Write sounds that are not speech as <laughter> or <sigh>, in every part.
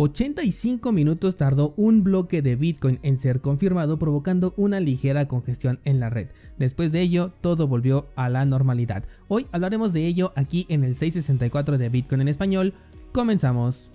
85 minutos tardó un bloque de Bitcoin en ser confirmado provocando una ligera congestión en la red. Después de ello, todo volvió a la normalidad. Hoy hablaremos de ello aquí en el 664 de Bitcoin en español. Comenzamos.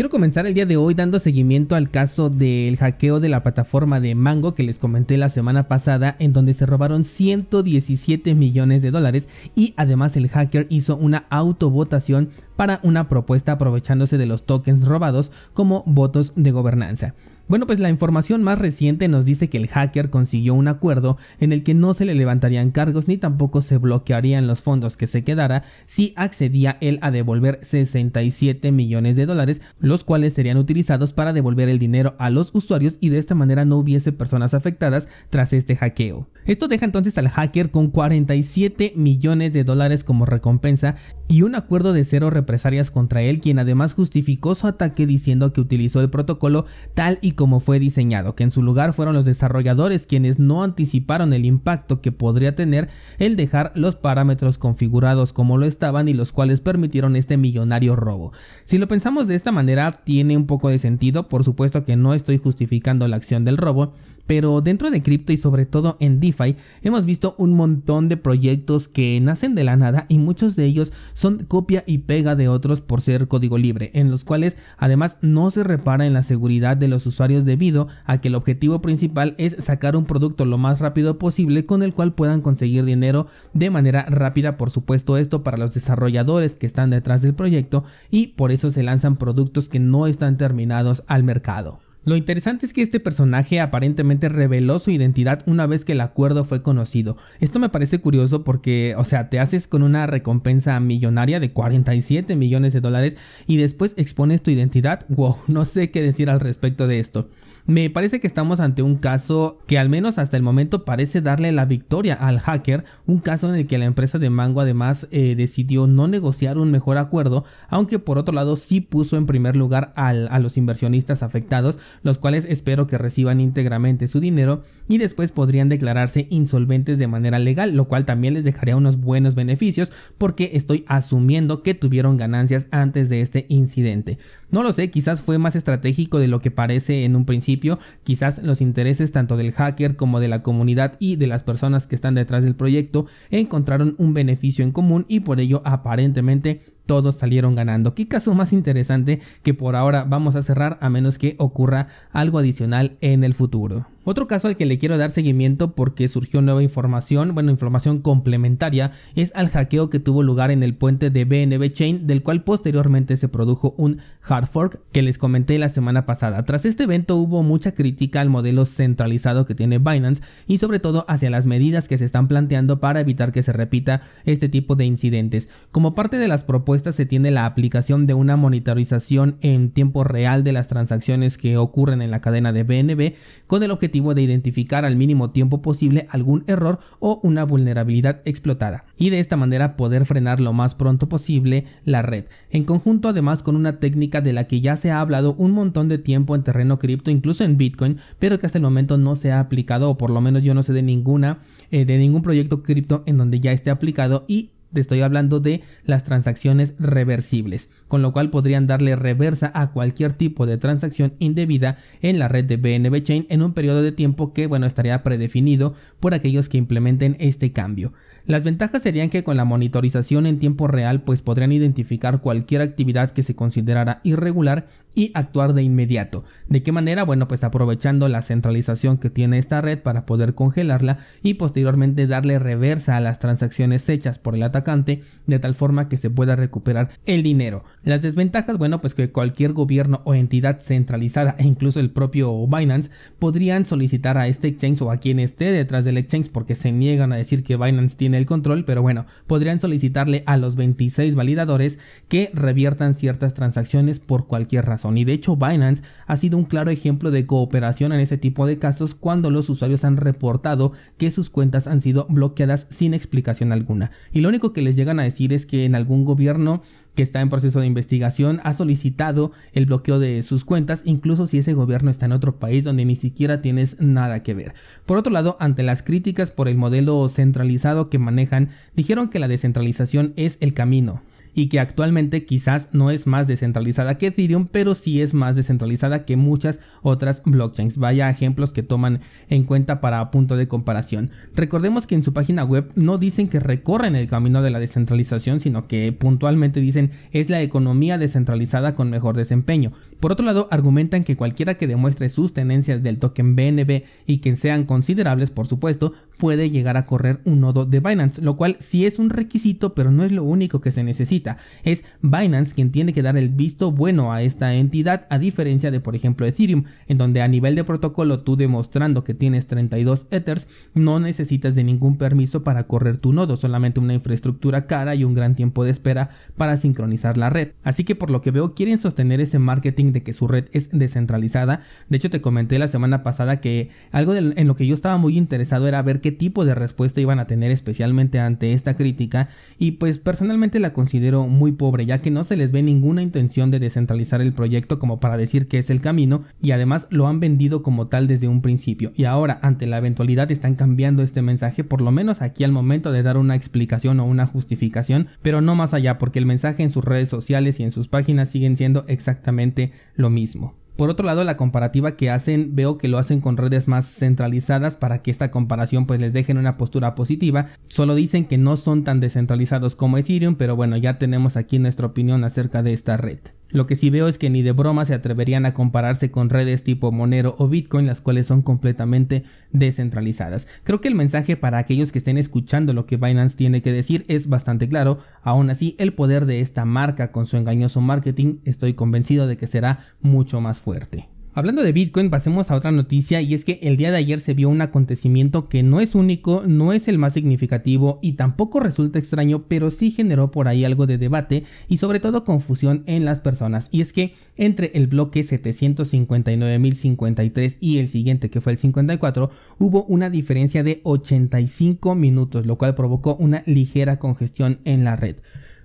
Quiero comenzar el día de hoy dando seguimiento al caso del hackeo de la plataforma de Mango que les comenté la semana pasada en donde se robaron 117 millones de dólares y además el hacker hizo una autovotación para una propuesta aprovechándose de los tokens robados como votos de gobernanza. Bueno, pues la información más reciente nos dice que el hacker consiguió un acuerdo en el que no se le levantarían cargos ni tampoco se bloquearían los fondos que se quedara si accedía él a devolver 67 millones de dólares, los cuales serían utilizados para devolver el dinero a los usuarios y de esta manera no hubiese personas afectadas tras este hackeo. Esto deja entonces al hacker con 47 millones de dólares como recompensa y un acuerdo de cero represalias contra él, quien además justificó su ataque diciendo que utilizó el protocolo tal y como fue diseñado, que en su lugar fueron los desarrolladores quienes no anticiparon el impacto que podría tener el dejar los parámetros configurados como lo estaban y los cuales permitieron este millonario robo. Si lo pensamos de esta manera tiene un poco de sentido, por supuesto que no estoy justificando la acción del robo, pero dentro de cripto y sobre todo en DeFi hemos visto un montón de proyectos que nacen de la nada y muchos de ellos son copia y pega de otros por ser código libre, en los cuales además no se repara en la seguridad de los usuarios debido a que el objetivo principal es sacar un producto lo más rápido posible con el cual puedan conseguir dinero de manera rápida, por supuesto esto para los desarrolladores que están detrás del proyecto y por eso se lanzan productos que no están terminados al mercado. Lo interesante es que este personaje aparentemente reveló su identidad una vez que el acuerdo fue conocido. Esto me parece curioso porque, o sea, te haces con una recompensa millonaria de 47 millones de dólares y después expones tu identidad. Wow, <laughs> no sé qué decir al respecto de esto. Me parece que estamos ante un caso que al menos hasta el momento parece darle la victoria al hacker, un caso en el que la empresa de Mango además eh, decidió no negociar un mejor acuerdo, aunque por otro lado sí puso en primer lugar a los inversionistas afectados, los cuales espero que reciban íntegramente su dinero y después podrían declararse insolventes de manera legal, lo cual también les dejaría unos buenos beneficios porque estoy asumiendo que tuvieron ganancias antes de este incidente. No lo sé, quizás fue más estratégico de lo que parece en un principio, quizás los intereses tanto del hacker como de la comunidad y de las personas que están detrás del proyecto encontraron un beneficio en común y por ello aparentemente todos salieron ganando. Qué caso más interesante que por ahora vamos a cerrar a menos que ocurra algo adicional en el futuro. Otro caso al que le quiero dar seguimiento porque surgió nueva información, bueno, información complementaria, es al hackeo que tuvo lugar en el puente de BNB Chain, del cual posteriormente se produjo un hard fork que les comenté la semana pasada. Tras este evento hubo mucha crítica al modelo centralizado que tiene Binance y sobre todo hacia las medidas que se están planteando para evitar que se repita este tipo de incidentes. Como parte de las propuestas se tiene la aplicación de una monitorización en tiempo real de las transacciones que ocurren en la cadena de BNB con el objetivo de identificar al mínimo tiempo posible algún error o una vulnerabilidad explotada y de esta manera poder frenar lo más pronto posible la red. En conjunto además con una técnica de la que ya se ha hablado un montón de tiempo en terreno cripto, incluso en Bitcoin, pero que hasta el momento no se ha aplicado o por lo menos yo no sé de ninguna eh, de ningún proyecto cripto en donde ya esté aplicado y estoy hablando de las transacciones reversibles, con lo cual podrían darle reversa a cualquier tipo de transacción indebida en la red de BNB Chain en un periodo de tiempo que, bueno, estaría predefinido por aquellos que implementen este cambio. Las ventajas serían que con la monitorización en tiempo real pues podrían identificar cualquier actividad que se considerara irregular y actuar de inmediato. ¿De qué manera? Bueno, pues aprovechando la centralización que tiene esta red para poder congelarla y posteriormente darle reversa a las transacciones hechas por el atacante de tal forma que se pueda recuperar el dinero. Las desventajas, bueno, pues que cualquier gobierno o entidad centralizada e incluso el propio Binance podrían solicitar a este exchange o a quien esté detrás del exchange porque se niegan a decir que Binance tiene el control, pero bueno, podrían solicitarle a los 26 validadores que reviertan ciertas transacciones por cualquier razón y de hecho Binance ha sido un claro ejemplo de cooperación en este tipo de casos cuando los usuarios han reportado que sus cuentas han sido bloqueadas sin explicación alguna. Y lo único que les llegan a decir es que en algún gobierno que está en proceso de investigación ha solicitado el bloqueo de sus cuentas, incluso si ese gobierno está en otro país donde ni siquiera tienes nada que ver. Por otro lado, ante las críticas por el modelo centralizado que manejan, dijeron que la descentralización es el camino y que actualmente quizás no es más descentralizada que Ethereum, pero sí es más descentralizada que muchas otras blockchains. Vaya ejemplos que toman en cuenta para punto de comparación. Recordemos que en su página web no dicen que recorren el camino de la descentralización, sino que puntualmente dicen es la economía descentralizada con mejor desempeño. Por otro lado, argumentan que cualquiera que demuestre sus tenencias del token BNB y que sean considerables, por supuesto, puede llegar a correr un nodo de Binance, lo cual sí es un requisito, pero no es lo único que se necesita. Es Binance quien tiene que dar el visto bueno a esta entidad, a diferencia de, por ejemplo, Ethereum, en donde a nivel de protocolo tú demostrando que tienes 32 Ethers, no necesitas de ningún permiso para correr tu nodo, solamente una infraestructura cara y un gran tiempo de espera para sincronizar la red. Así que por lo que veo quieren sostener ese marketing de que su red es descentralizada. De hecho, te comenté la semana pasada que algo en lo que yo estaba muy interesado era ver qué tipo de respuesta iban a tener especialmente ante esta crítica y pues personalmente la considero muy pobre ya que no se les ve ninguna intención de descentralizar el proyecto como para decir que es el camino y además lo han vendido como tal desde un principio y ahora ante la eventualidad están cambiando este mensaje por lo menos aquí al momento de dar una explicación o una justificación pero no más allá porque el mensaje en sus redes sociales y en sus páginas siguen siendo exactamente lo mismo. Por otro lado, la comparativa que hacen, veo que lo hacen con redes más centralizadas para que esta comparación pues les dejen una postura positiva. Solo dicen que no son tan descentralizados como Ethereum, pero bueno, ya tenemos aquí nuestra opinión acerca de esta red. Lo que sí veo es que ni de broma se atreverían a compararse con redes tipo Monero o Bitcoin, las cuales son completamente descentralizadas. Creo que el mensaje para aquellos que estén escuchando lo que Binance tiene que decir es bastante claro. Aún así, el poder de esta marca con su engañoso marketing estoy convencido de que será mucho más fuerte. Hablando de Bitcoin, pasemos a otra noticia y es que el día de ayer se vio un acontecimiento que no es único, no es el más significativo y tampoco resulta extraño, pero sí generó por ahí algo de debate y sobre todo confusión en las personas. Y es que entre el bloque 759.053 y el siguiente que fue el 54, hubo una diferencia de 85 minutos, lo cual provocó una ligera congestión en la red.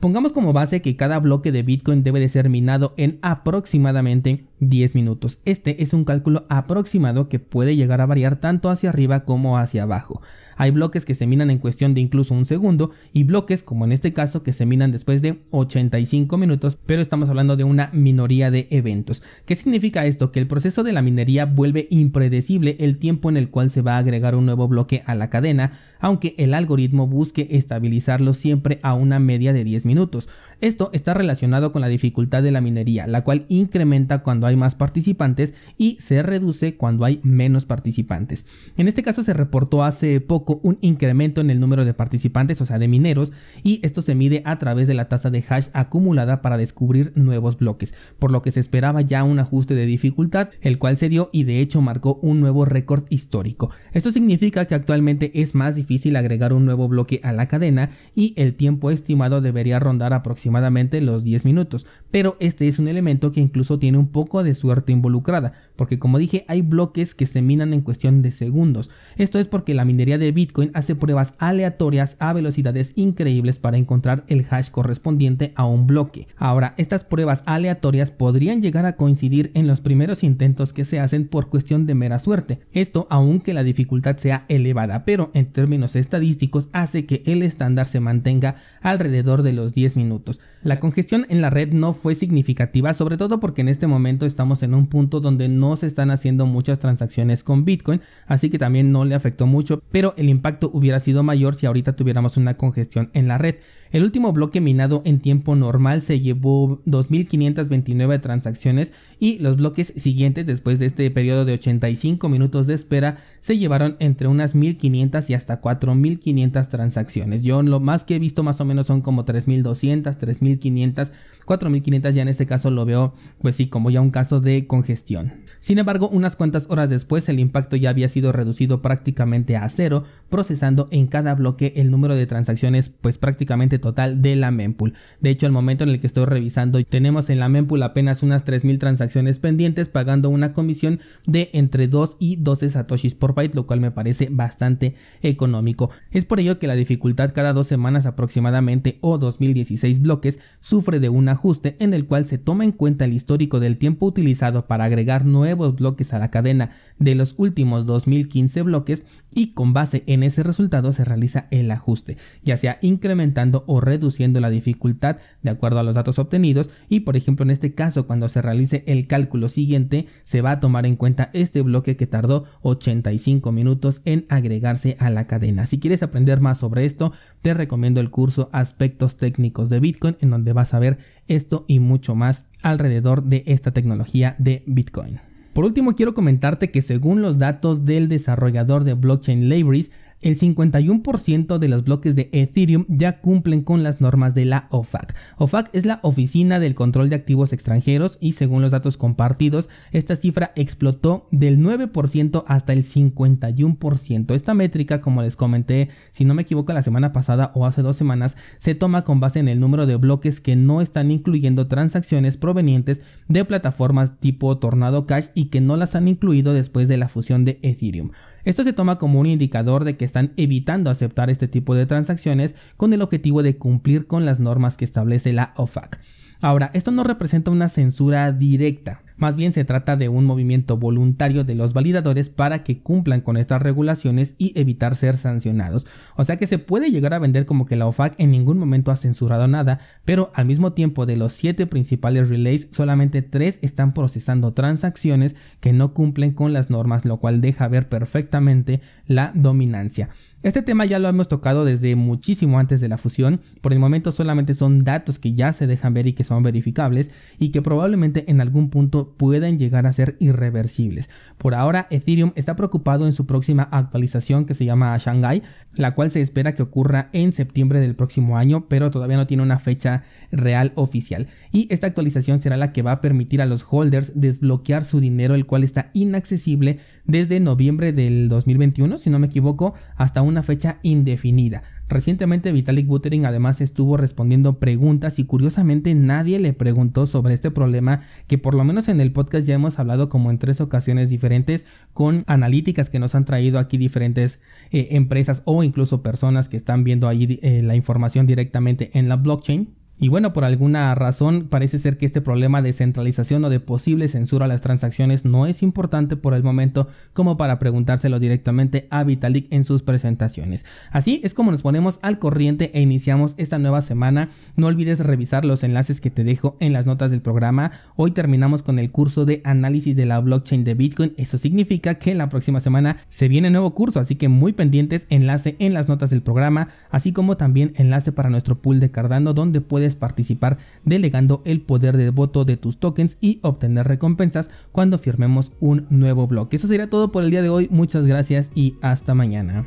Pongamos como base que cada bloque de Bitcoin debe de ser minado en aproximadamente 10 minutos. Este es un cálculo aproximado que puede llegar a variar tanto hacia arriba como hacia abajo. Hay bloques que se minan en cuestión de incluso un segundo y bloques, como en este caso, que se minan después de 85 minutos, pero estamos hablando de una minoría de eventos. ¿Qué significa esto? Que el proceso de la minería vuelve impredecible el tiempo en el cual se va a agregar un nuevo bloque a la cadena, aunque el algoritmo busque estabilizarlo siempre a una media de 10 minutos. Esto está relacionado con la dificultad de la minería, la cual incrementa cuando hay más participantes y se reduce cuando hay menos participantes. En este caso se reportó hace poco un incremento en el número de participantes, o sea, de mineros, y esto se mide a través de la tasa de hash acumulada para descubrir nuevos bloques, por lo que se esperaba ya un ajuste de dificultad, el cual se dio y de hecho marcó un nuevo récord histórico. Esto significa que actualmente es más difícil agregar un nuevo bloque a la cadena y el tiempo estimado debería rondar aproximadamente aproximadamente los 10 minutos, pero este es un elemento que incluso tiene un poco de suerte involucrada, porque como dije hay bloques que se minan en cuestión de segundos. Esto es porque la minería de Bitcoin hace pruebas aleatorias a velocidades increíbles para encontrar el hash correspondiente a un bloque. Ahora, estas pruebas aleatorias podrían llegar a coincidir en los primeros intentos que se hacen por cuestión de mera suerte. Esto aunque la dificultad sea elevada, pero en términos estadísticos hace que el estándar se mantenga alrededor de los 10 minutos. La congestión en la red no fue significativa, sobre todo porque en este momento estamos en un punto donde no se están haciendo muchas transacciones con Bitcoin, así que también no le afectó mucho, pero el impacto hubiera sido mayor si ahorita tuviéramos una congestión en la red. El último bloque minado en tiempo normal se llevó 2.529 transacciones y los bloques siguientes después de este periodo de 85 minutos de espera se llevaron entre unas 1.500 y hasta 4.500 transacciones. Yo lo más que he visto más o menos son como 3.200, 3.500, 4.500 ya en este caso lo veo pues sí como ya un caso de congestión. Sin embargo, unas cuantas horas después el impacto ya había sido reducido prácticamente a cero, procesando en cada bloque el número de transacciones pues prácticamente total de la mempool. De hecho, al momento en el que estoy revisando, tenemos en la mempool apenas unas 3000 transacciones pendientes pagando una comisión de entre 2 y 12 satoshis por byte, lo cual me parece bastante económico. Es por ello que la dificultad cada dos semanas aproximadamente o 2016 bloques sufre de un ajuste en el cual se toma en cuenta el histórico del tiempo utilizado para agregar nuevos bloques a la cadena de los últimos 2015 bloques y con base en ese resultado se realiza el ajuste, ya sea incrementando o reduciendo la dificultad de acuerdo a los datos obtenidos y por ejemplo en este caso cuando se realice el cálculo siguiente se va a tomar en cuenta este bloque que tardó 85 minutos en agregarse a la cadena. Si quieres aprender más sobre esto, te recomiendo el curso Aspectos técnicos de Bitcoin en donde vas a ver esto y mucho más alrededor de esta tecnología de Bitcoin. Por último, quiero comentarte que según los datos del desarrollador de Blockchain Libraries, el 51% de los bloques de Ethereum ya cumplen con las normas de la OFAC. OFAC es la Oficina del Control de Activos Extranjeros y según los datos compartidos, esta cifra explotó del 9% hasta el 51%. Esta métrica, como les comenté, si no me equivoco, la semana pasada o hace dos semanas, se toma con base en el número de bloques que no están incluyendo transacciones provenientes de plataformas tipo Tornado Cash y que no las han incluido después de la fusión de Ethereum. Esto se toma como un indicador de que están evitando aceptar este tipo de transacciones con el objetivo de cumplir con las normas que establece la OFAC. Ahora, esto no representa una censura directa, más bien se trata de un movimiento voluntario de los validadores para que cumplan con estas regulaciones y evitar ser sancionados. O sea que se puede llegar a vender como que la OFAC en ningún momento ha censurado nada, pero al mismo tiempo de los siete principales relays, solamente tres están procesando transacciones que no cumplen con las normas, lo cual deja ver perfectamente la dominancia. Este tema ya lo hemos tocado desde muchísimo antes de la fusión, por el momento solamente son datos que ya se dejan ver y que son verificables y que probablemente en algún punto puedan llegar a ser irreversibles. Por ahora Ethereum está preocupado en su próxima actualización que se llama Shanghai, la cual se espera que ocurra en septiembre del próximo año, pero todavía no tiene una fecha real oficial. Y esta actualización será la que va a permitir a los holders desbloquear su dinero, el cual está inaccesible desde noviembre del 2021, si no me equivoco, hasta una fecha indefinida. Recientemente Vitalik Buterin además estuvo respondiendo preguntas y curiosamente nadie le preguntó sobre este problema que por lo menos en el podcast ya hemos hablado como en tres ocasiones diferentes con analíticas que nos han traído aquí diferentes eh, empresas o incluso personas que están viendo ahí eh, la información directamente en la blockchain. Y bueno, por alguna razón parece ser que este problema de centralización o de posible censura a las transacciones no es importante por el momento como para preguntárselo directamente a Vitalik en sus presentaciones. Así es como nos ponemos al corriente e iniciamos esta nueva semana. No olvides revisar los enlaces que te dejo en las notas del programa. Hoy terminamos con el curso de análisis de la blockchain de Bitcoin. Eso significa que la próxima semana se viene nuevo curso, así que muy pendientes, enlace en las notas del programa, así como también enlace para nuestro pool de Cardano donde participar delegando el poder de voto de tus tokens y obtener recompensas cuando firmemos un nuevo bloque. Eso sería todo por el día de hoy. Muchas gracias y hasta mañana.